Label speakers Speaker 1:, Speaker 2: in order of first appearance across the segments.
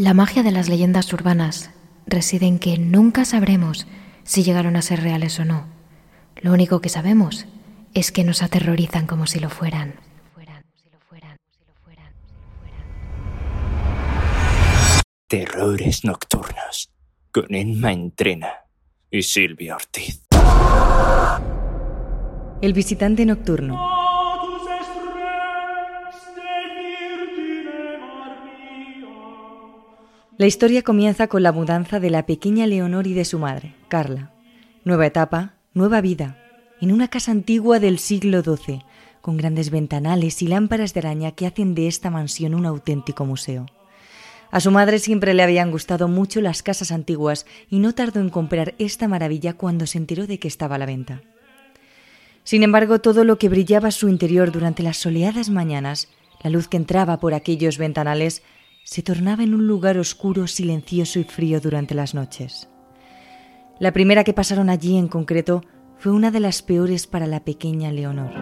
Speaker 1: La magia de las leyendas urbanas reside en que nunca sabremos si llegaron a ser reales o no. Lo único que sabemos es que nos aterrorizan como si lo fueran.
Speaker 2: Terrores nocturnos con Emma Entrena y Silvia Ortiz.
Speaker 3: El visitante nocturno. La historia comienza con la mudanza de la pequeña Leonor y de su madre, Carla. Nueva etapa, nueva vida, en una casa antigua del siglo XII, con grandes ventanales y lámparas de araña que hacen de esta mansión un auténtico museo. A su madre siempre le habían gustado mucho las casas antiguas y no tardó en comprar esta maravilla cuando se enteró de que estaba a la venta. Sin embargo, todo lo que brillaba su interior durante las soleadas mañanas, la luz que entraba por aquellos ventanales, se tornaba en un lugar oscuro, silencioso y frío durante las noches. La primera que pasaron allí en concreto fue una de las peores para la pequeña Leonor.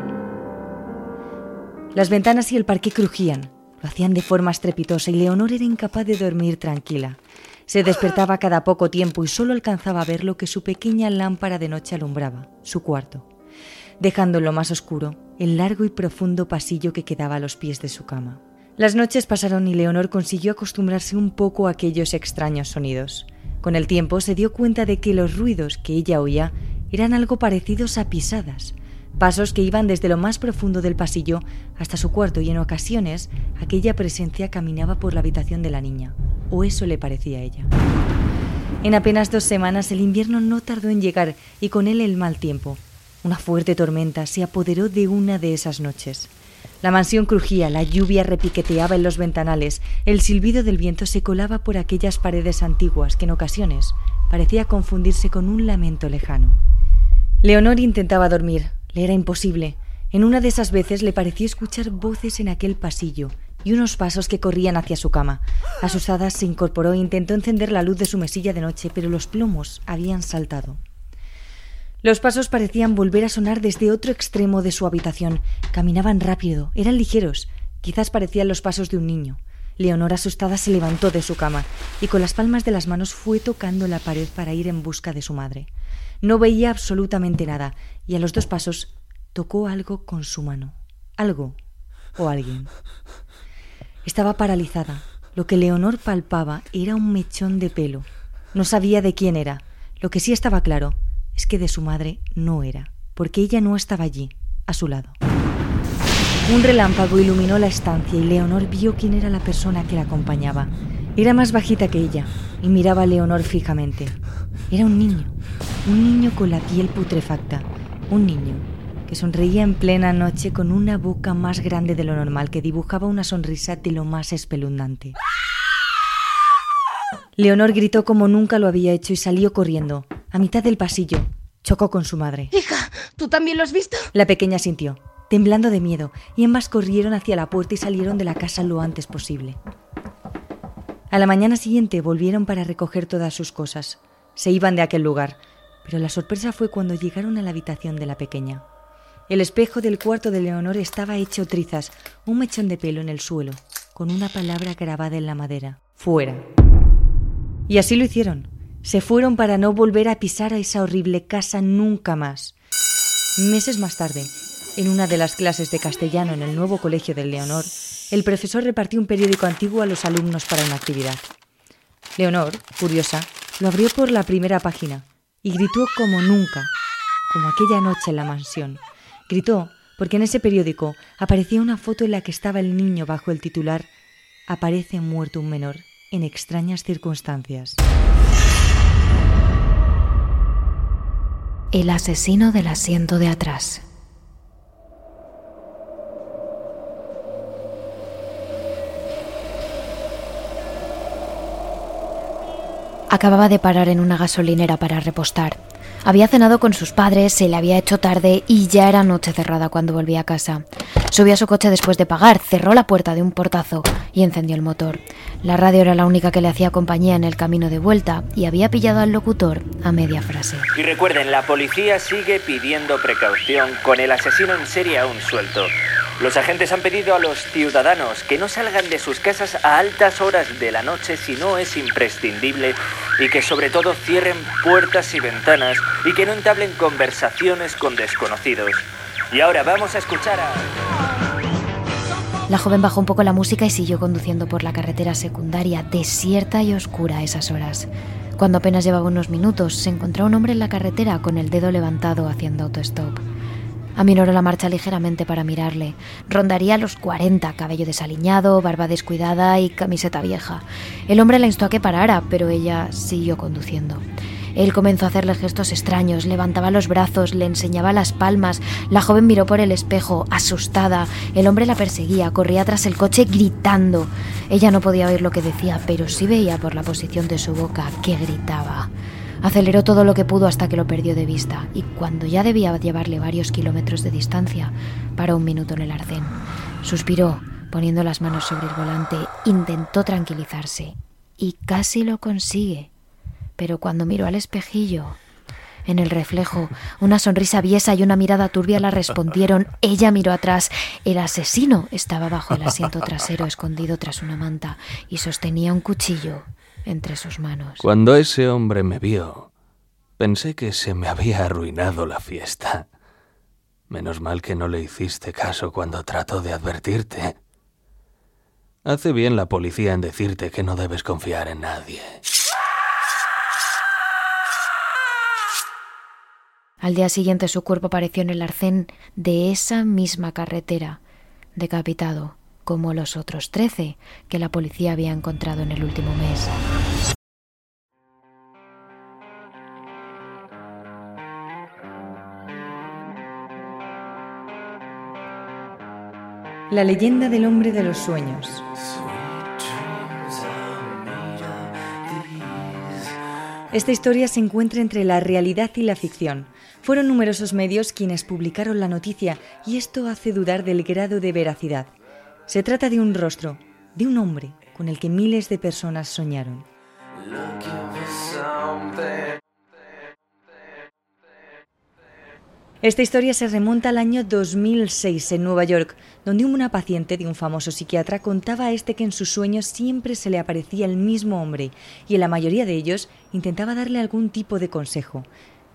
Speaker 3: Las ventanas y el parque crujían, lo hacían de forma estrepitosa y Leonor era incapaz de dormir tranquila. Se despertaba cada poco tiempo y solo alcanzaba a ver lo que su pequeña lámpara de noche alumbraba, su cuarto, dejando en lo más oscuro el largo y profundo pasillo que quedaba a los pies de su cama. Las noches pasaron y Leonor consiguió acostumbrarse un poco a aquellos extraños sonidos. Con el tiempo se dio cuenta de que los ruidos que ella oía eran algo parecidos a pisadas, pasos que iban desde lo más profundo del pasillo hasta su cuarto y en ocasiones aquella presencia caminaba por la habitación de la niña, o eso le parecía a ella. En apenas dos semanas el invierno no tardó en llegar y con él el mal tiempo. Una fuerte tormenta se apoderó de una de esas noches. La mansión crujía, la lluvia repiqueteaba en los ventanales, el silbido del viento se colaba por aquellas paredes antiguas que en ocasiones parecía confundirse con un lamento lejano. Leonor intentaba dormir, le era imposible. En una de esas veces le pareció escuchar voces en aquel pasillo y unos pasos que corrían hacia su cama. Asustada se incorporó e intentó encender la luz de su mesilla de noche, pero los plomos habían saltado. Los pasos parecían volver a sonar desde otro extremo de su habitación. Caminaban rápido, eran ligeros, quizás parecían los pasos de un niño. Leonor, asustada, se levantó de su cama y con las palmas de las manos fue tocando la pared para ir en busca de su madre. No veía absolutamente nada y a los dos pasos tocó algo con su mano. Algo o alguien. Estaba paralizada. Lo que Leonor palpaba era un mechón de pelo. No sabía de quién era. Lo que sí estaba claro es que de su madre no era, porque ella no estaba allí, a su lado. Un relámpago iluminó la estancia y Leonor vio quién era la persona que la acompañaba. Era más bajita que ella y miraba a Leonor fijamente. Era un niño, un niño con la piel putrefacta, un niño que sonreía en plena noche con una boca más grande de lo normal que dibujaba una sonrisa de lo más espeluznante. Leonor gritó como nunca lo había hecho y salió corriendo. A mitad del pasillo, chocó con su madre.
Speaker 4: Hija, ¿tú también lo has visto?
Speaker 3: La pequeña sintió, temblando de miedo, y ambas corrieron hacia la puerta y salieron de la casa lo antes posible. A la mañana siguiente volvieron para recoger todas sus cosas. Se iban de aquel lugar, pero la sorpresa fue cuando llegaron a la habitación de la pequeña. El espejo del cuarto de Leonor estaba hecho trizas, un mechón de pelo en el suelo, con una palabra grabada en la madera. Fuera. Y así lo hicieron. Se fueron para no volver a pisar a esa horrible casa nunca más. Meses más tarde, en una de las clases de castellano en el nuevo colegio del Leonor, el profesor repartió un periódico antiguo a los alumnos para una actividad. Leonor, curiosa, lo abrió por la primera página y gritó como nunca, como aquella noche en la mansión. Gritó porque en ese periódico aparecía una foto en la que estaba el niño bajo el titular Aparece muerto un menor en extrañas circunstancias.
Speaker 1: El asesino del asiento de atrás. Acababa de parar en una gasolinera para repostar. Había cenado con sus padres, se le había hecho tarde y ya era noche cerrada cuando volvía a casa. Subió a su coche después de pagar, cerró la puerta de un portazo y encendió el motor. La radio era la única que le hacía compañía en el camino de vuelta y había pillado al locutor a media frase.
Speaker 5: Y recuerden, la policía sigue pidiendo precaución con el asesino en serie aún suelto.
Speaker 4: Los agentes han pedido a los ciudadanos que no salgan de sus casas a altas horas de la noche si no es imprescindible y que sobre todo cierren puertas y ventanas y que no entablen conversaciones con desconocidos. Y ahora vamos a escuchar a...
Speaker 1: La joven bajó un poco la música y siguió conduciendo por la carretera secundaria, desierta y oscura a esas horas. Cuando apenas llevaba unos minutos, se encontró un hombre en la carretera con el dedo levantado haciendo autostop. Aminoró la marcha ligeramente para mirarle. Rondaría los 40, cabello desaliñado, barba descuidada y camiseta vieja. El hombre la instó a que parara, pero ella siguió conduciendo. Él comenzó a hacerle gestos extraños, levantaba los brazos, le enseñaba las palmas. La joven miró por el espejo, asustada. El hombre la perseguía, corría tras el coche gritando. Ella no podía oír lo que decía, pero sí veía por la posición de su boca que gritaba. Aceleró todo lo que pudo hasta que lo perdió de vista y cuando ya debía llevarle varios kilómetros de distancia, paró un minuto en el arcén. Suspiró, poniendo las manos sobre el volante, intentó tranquilizarse y casi lo consigue. Pero cuando miró al espejillo, en el reflejo, una sonrisa aviesa y una mirada turbia la respondieron. Ella miró atrás. El asesino estaba bajo el asiento trasero, escondido tras una manta, y sostenía un cuchillo entre sus manos.
Speaker 5: Cuando ese hombre me vio, pensé que se me había arruinado la fiesta. Menos mal que no le hiciste caso cuando trató de advertirte. Hace bien la policía en decirte que no debes confiar en nadie.
Speaker 1: Al día siguiente su cuerpo apareció en el arcén de esa misma carretera, decapitado como los otros trece que la policía había encontrado en el último mes.
Speaker 3: La leyenda del hombre de los sueños. Esta historia se encuentra entre la realidad y la ficción. Fueron numerosos medios quienes publicaron la noticia y esto hace dudar del grado de veracidad. Se trata de un rostro, de un hombre con el que miles de personas soñaron. Esta historia se remonta al año 2006 en Nueva York, donde una paciente de un famoso psiquiatra contaba a este que en sus sueños siempre se le aparecía el mismo hombre y en la mayoría de ellos intentaba darle algún tipo de consejo.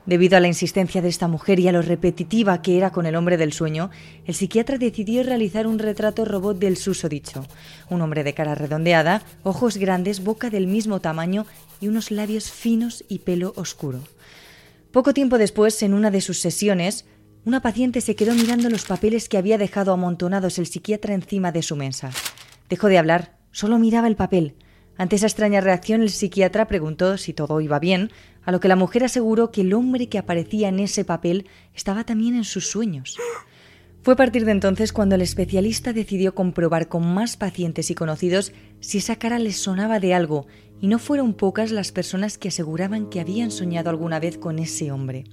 Speaker 3: Debido a la insistencia de esta mujer y a lo repetitiva que era con el hombre del sueño, el psiquiatra decidió realizar un retrato robot del susodicho. Un hombre de cara redondeada, ojos grandes, boca del mismo tamaño y unos labios finos y pelo oscuro. Poco tiempo después, en una de sus sesiones, una paciente se quedó mirando los papeles que había dejado amontonados el psiquiatra encima de su mesa. Dejó de hablar, solo miraba el papel. Ante esa extraña reacción, el psiquiatra preguntó si todo iba bien, a lo que la mujer aseguró que el hombre que aparecía en ese papel estaba también en sus sueños. Fue a partir de entonces cuando el especialista decidió comprobar con más pacientes y conocidos si esa cara les sonaba de algo, y no fueron pocas las personas que aseguraban que habían soñado alguna vez con ese hombre.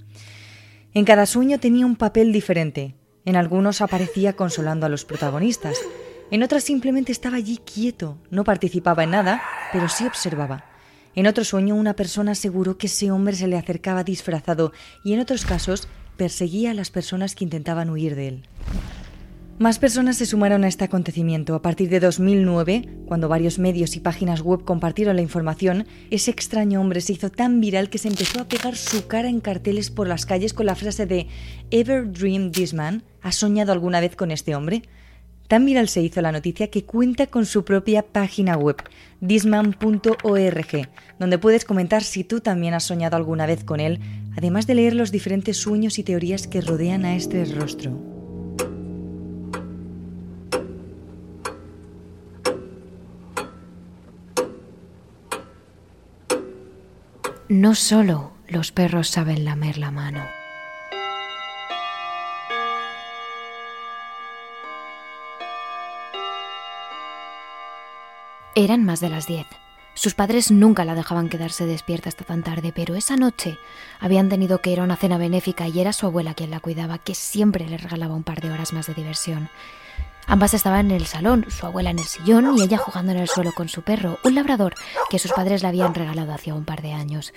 Speaker 3: En cada sueño tenía un papel diferente. En algunos aparecía consolando a los protagonistas, en otras simplemente estaba allí quieto, no participaba en nada, pero sí observaba. En otro sueño una persona aseguró que ese hombre se le acercaba disfrazado y en otros casos perseguía a las personas que intentaban huir de él. Más personas se sumaron a este acontecimiento. A partir de 2009, cuando varios medios y páginas web compartieron la información, ese extraño hombre se hizo tan viral que se empezó a pegar su cara en carteles por las calles con la frase de Ever Dream This Man? ¿Has soñado alguna vez con este hombre? Tan viral se hizo la noticia que cuenta con su propia página web, disman.org, donde puedes comentar si tú también has soñado alguna vez con él, además de leer los diferentes sueños y teorías que rodean a este rostro.
Speaker 1: No solo los perros saben lamer la mano. Eran más de las diez. Sus padres nunca la dejaban quedarse despierta hasta tan tarde, pero esa noche habían tenido que ir a una cena benéfica y era su abuela quien la cuidaba, que siempre le regalaba un par de horas más de diversión. Ambas estaban en el salón, su abuela en el sillón y ella jugando en el suelo con su perro, un labrador que sus padres le habían regalado hacía un par de años.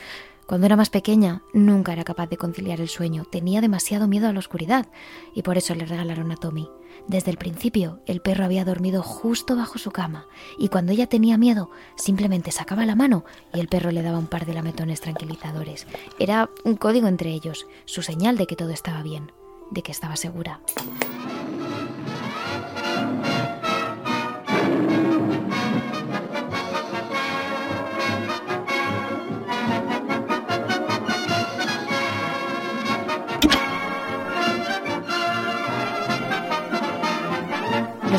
Speaker 1: Cuando era más pequeña, nunca era capaz de conciliar el sueño, tenía demasiado miedo a la oscuridad y por eso le regalaron a Tommy. Desde el principio, el perro había dormido justo bajo su cama y cuando ella tenía miedo, simplemente sacaba la mano y el perro le daba un par de lametones tranquilizadores. Era un código entre ellos, su señal de que todo estaba bien, de que estaba segura.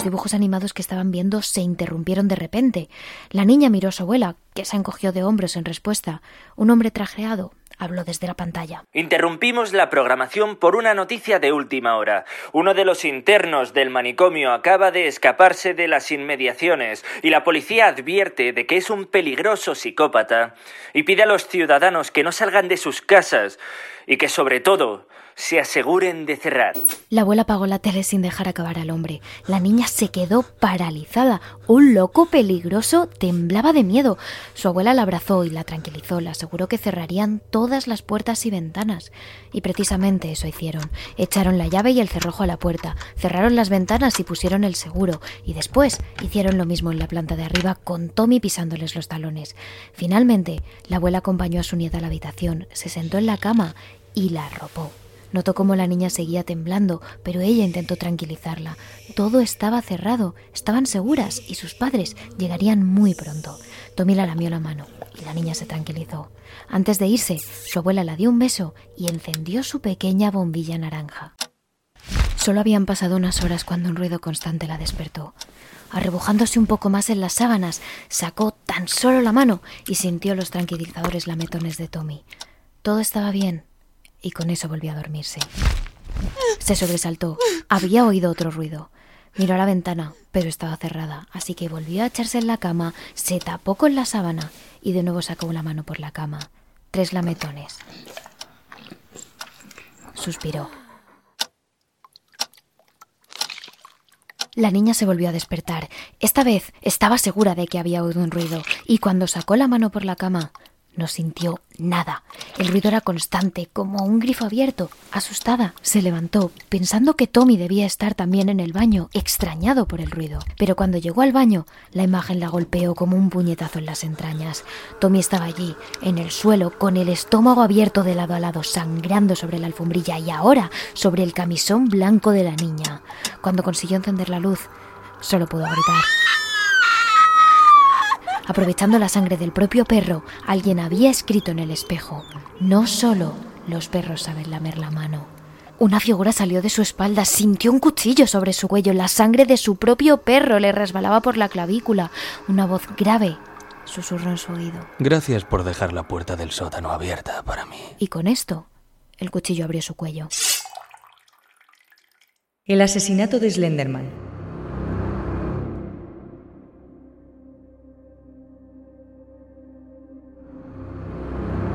Speaker 1: Dibujos animados que estaban viendo se interrumpieron de repente. La niña miró a su abuela, que se encogió de hombros en respuesta. Un hombre trajeado habló desde la pantalla.
Speaker 4: Interrumpimos la programación por una noticia de última hora. Uno de los internos del manicomio acaba de escaparse de las inmediaciones y la policía advierte de que es un peligroso psicópata y pide a los ciudadanos que no salgan de sus casas y que sobre todo se aseguren de cerrar.
Speaker 1: La abuela apagó la tele sin dejar acabar al hombre. La niña se quedó paralizada. Un loco peligroso temblaba de miedo. Su abuela la abrazó y la tranquilizó. Le aseguró que cerrarían todas las puertas y ventanas. Y precisamente eso hicieron. Echaron la llave y el cerrojo a la puerta, cerraron las ventanas y pusieron el seguro. Y después hicieron lo mismo en la planta de arriba con Tommy pisándoles los talones. Finalmente, la abuela acompañó a su nieta a la habitación, se sentó en la cama y la arropó. Notó cómo la niña seguía temblando, pero ella intentó tranquilizarla. Todo estaba cerrado, estaban seguras y sus padres llegarían muy pronto. Tommy la lamió la mano y la niña se tranquilizó. Antes de irse, su abuela la dio un beso y encendió su pequeña bombilla naranja. Solo habían pasado unas horas cuando un ruido constante la despertó. Arrebujándose un poco más en las sábanas, sacó tan solo la mano y sintió los tranquilizadores lametones de Tommy. Todo estaba bien, y con eso volvió a dormirse. Se sobresaltó. Había oído otro ruido. Miró a la ventana, pero estaba cerrada, así que volvió a echarse en la cama, se tapó con la sábana y de nuevo sacó la mano por la cama. Tres lametones. Suspiró. La niña se volvió a despertar. Esta vez estaba segura de que había oído un ruido, y cuando sacó la mano por la cama, no sintió nada. El ruido era constante, como un grifo abierto. Asustada, se levantó, pensando que Tommy debía estar también en el baño, extrañado por el ruido. Pero cuando llegó al baño, la imagen la golpeó como un puñetazo en las entrañas. Tommy estaba allí, en el suelo, con el estómago abierto de lado a lado, sangrando sobre la alfombrilla y ahora sobre el camisón blanco de la niña. Cuando consiguió encender la luz, solo pudo gritar. Aprovechando la sangre del propio perro, alguien había escrito en el espejo, no solo los perros saben lamer la mano. Una figura salió de su espalda, sintió un cuchillo sobre su cuello, la sangre de su propio perro le resbalaba por la clavícula. Una voz grave susurró en su oído.
Speaker 5: Gracias por dejar la puerta del sótano abierta para mí.
Speaker 1: Y con esto, el cuchillo abrió su cuello.
Speaker 3: El asesinato de Slenderman.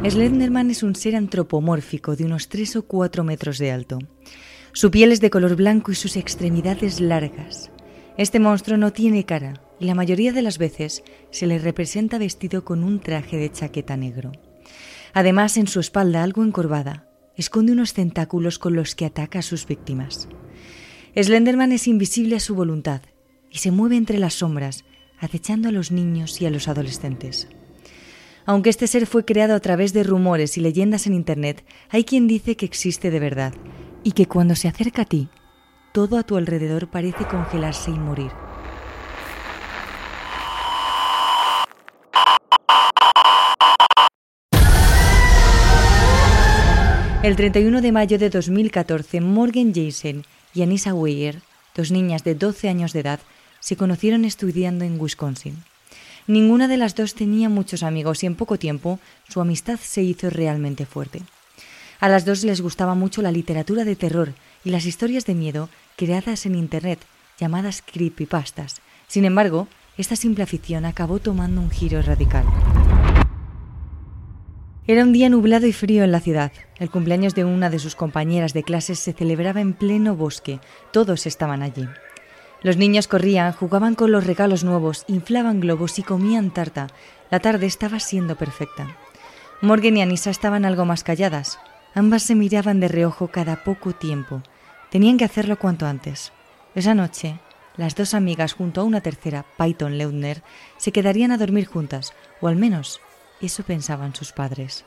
Speaker 3: Slenderman es un ser antropomórfico de unos 3 o 4 metros de alto. Su piel es de color blanco y sus extremidades largas. Este monstruo no tiene cara y la mayoría de las veces se le representa vestido con un traje de chaqueta negro. Además, en su espalda, algo encorvada, esconde unos tentáculos con los que ataca a sus víctimas. Slenderman es invisible a su voluntad y se mueve entre las sombras, acechando a los niños y a los adolescentes. Aunque este ser fue creado a través de rumores y leyendas en Internet, hay quien dice que existe de verdad y que cuando se acerca a ti, todo a tu alrededor parece congelarse y morir. El 31 de mayo de 2014, Morgan Jason y Anissa Weyer, dos niñas de 12 años de edad, se conocieron estudiando en Wisconsin. Ninguna de las dos tenía muchos amigos y en poco tiempo su amistad se hizo realmente fuerte. A las dos les gustaba mucho la literatura de terror y las historias de miedo creadas en Internet, llamadas creepypastas. Sin embargo, esta simple afición acabó tomando un giro radical. Era un día nublado y frío en la ciudad. El cumpleaños de una de sus compañeras de clases se celebraba en pleno bosque. Todos estaban allí. Los niños corrían, jugaban con los regalos nuevos, inflaban globos y comían tarta. La tarde estaba siendo perfecta. Morgan y Anisa estaban algo más calladas. Ambas se miraban de reojo cada poco tiempo. Tenían que hacerlo cuanto antes. Esa noche, las dos amigas junto a una tercera, Python Leutner, se quedarían a dormir juntas, o al menos eso pensaban sus padres.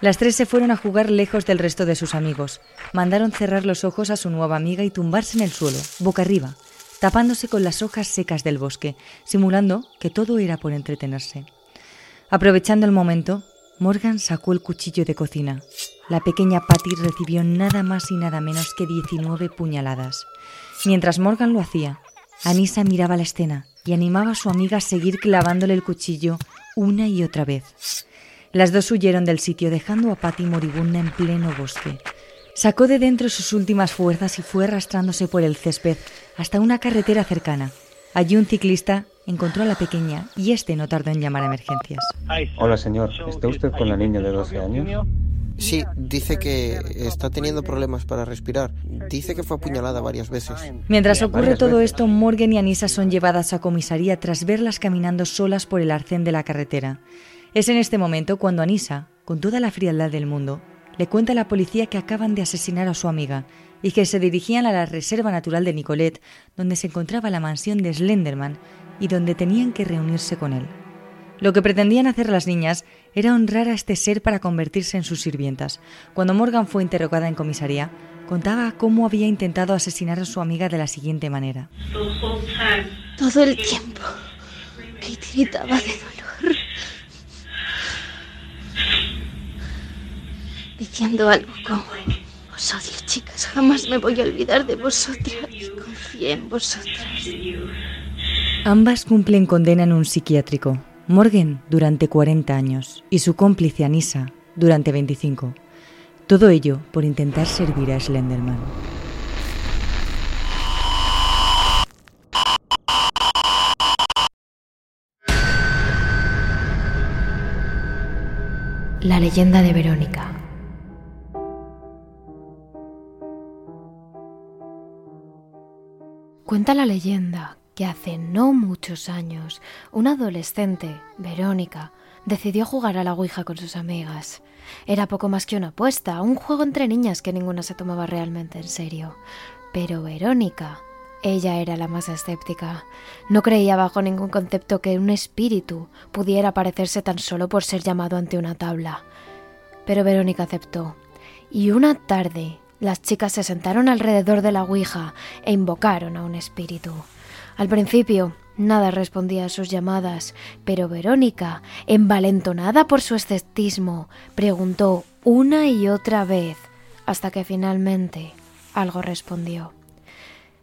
Speaker 3: Las tres se fueron a jugar lejos del resto de sus amigos. Mandaron cerrar los ojos a su nueva amiga y tumbarse en el suelo, boca arriba, tapándose con las hojas secas del bosque, simulando que todo era por entretenerse. Aprovechando el momento, Morgan sacó el cuchillo de cocina. La pequeña Patty recibió nada más y nada menos que 19 puñaladas. Mientras Morgan lo hacía, Anisa miraba la escena y animaba a su amiga a seguir clavándole el cuchillo una y otra vez. Las dos huyeron del sitio dejando a Patty moribunda en pleno bosque. Sacó de dentro sus últimas fuerzas y fue arrastrándose por el césped hasta una carretera cercana. Allí un ciclista encontró a la pequeña y este no tardó en llamar a emergencias.
Speaker 6: Hola señor, ¿está usted con la niña de 12 años?
Speaker 7: Sí, dice que está teniendo problemas para respirar. Dice que fue apuñalada varias veces.
Speaker 3: Mientras ocurre todo esto, Morgan y Anisa son llevadas a comisaría tras verlas caminando solas por el arcén de la carretera. Es en este momento cuando Anisa, con toda la frialdad del mundo, le cuenta a la policía que acaban de asesinar a su amiga y que se dirigían a la reserva natural de Nicolette, donde se encontraba la mansión de Slenderman y donde tenían que reunirse con él. Lo que pretendían hacer las niñas era honrar a este ser para convertirse en sus sirvientas. Cuando Morgan fue interrogada en comisaría, contaba cómo había intentado asesinar a su amiga de la siguiente manera.
Speaker 8: Todo el tiempo. Kate gritaba de dolor. Diciendo algo como, os odio chicas, jamás me voy a olvidar de vosotras. Confié en vosotras.
Speaker 3: Ambas cumplen condena en un psiquiátrico. Morgan durante 40 años y su cómplice Anisa durante 25. Todo ello por intentar servir a Slenderman.
Speaker 1: La leyenda de Verónica. Cuenta la leyenda que hace no muchos años una adolescente, Verónica, decidió jugar a la Ouija con sus amigas. Era poco más que una apuesta, un juego entre niñas que ninguna se tomaba realmente en serio. Pero Verónica, ella era la más escéptica. No creía bajo ningún concepto que un espíritu pudiera aparecerse tan solo por ser llamado ante una tabla. Pero Verónica aceptó. Y una tarde, las chicas se sentaron alrededor de la Ouija e invocaron a un espíritu. Al principio, nada respondía a sus llamadas, pero Verónica, envalentonada por su escepticismo, preguntó una y otra vez, hasta que finalmente algo respondió.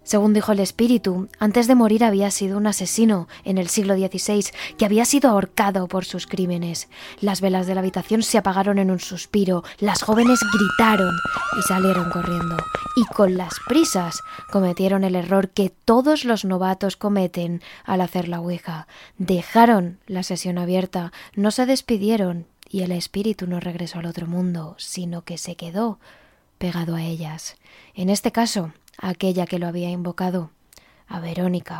Speaker 1: Según dijo el espíritu, antes de morir había sido un asesino en el siglo XVI que había sido ahorcado por sus crímenes. Las velas de la habitación se apagaron en un suspiro, las jóvenes gritaron y salieron corriendo. Y con las prisas cometieron el error que todos los novatos cometen al hacer la ouija. Dejaron la sesión abierta, no se despidieron y el espíritu no regresó al otro mundo, sino que se quedó pegado a ellas. En este caso, aquella que lo había invocado, a Verónica.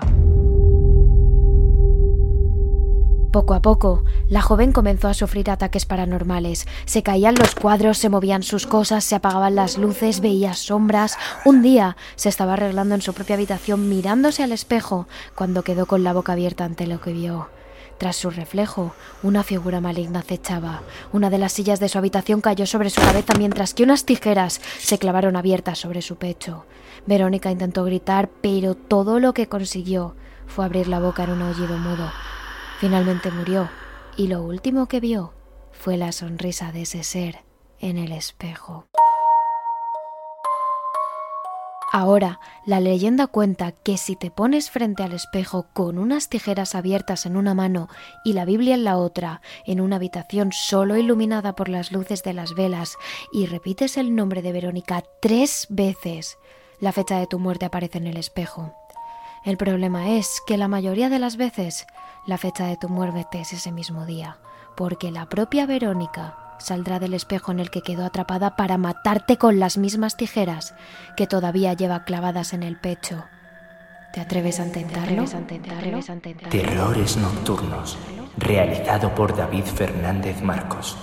Speaker 1: Poco a poco, la joven comenzó a sufrir ataques paranormales. Se caían los cuadros, se movían sus cosas, se apagaban las luces, veía sombras. Un día se estaba arreglando en su propia habitación mirándose al espejo cuando quedó con la boca abierta ante lo que vio. Tras su reflejo, una figura maligna acechaba. Una de las sillas de su habitación cayó sobre su cabeza mientras que unas tijeras se clavaron abiertas sobre su pecho. Verónica intentó gritar, pero todo lo que consiguió fue abrir la boca en un aullido mudo. Finalmente murió, y lo último que vio fue la sonrisa de ese ser en el espejo. Ahora, la leyenda cuenta que si te pones frente al espejo con unas tijeras abiertas en una mano y la Biblia en la otra, en una habitación solo iluminada por las luces de las velas, y repites el nombre de Verónica tres veces, la fecha de tu muerte aparece en el espejo. El problema es que la mayoría de las veces la fecha de tu muerte es ese mismo día, porque la propia Verónica saldrá del espejo en el que quedó atrapada para matarte con las mismas tijeras que todavía lleva clavadas en el pecho. ¿Te atreves a intentarlo?
Speaker 2: Terrores nocturnos. realizado por David Fernández Marcos.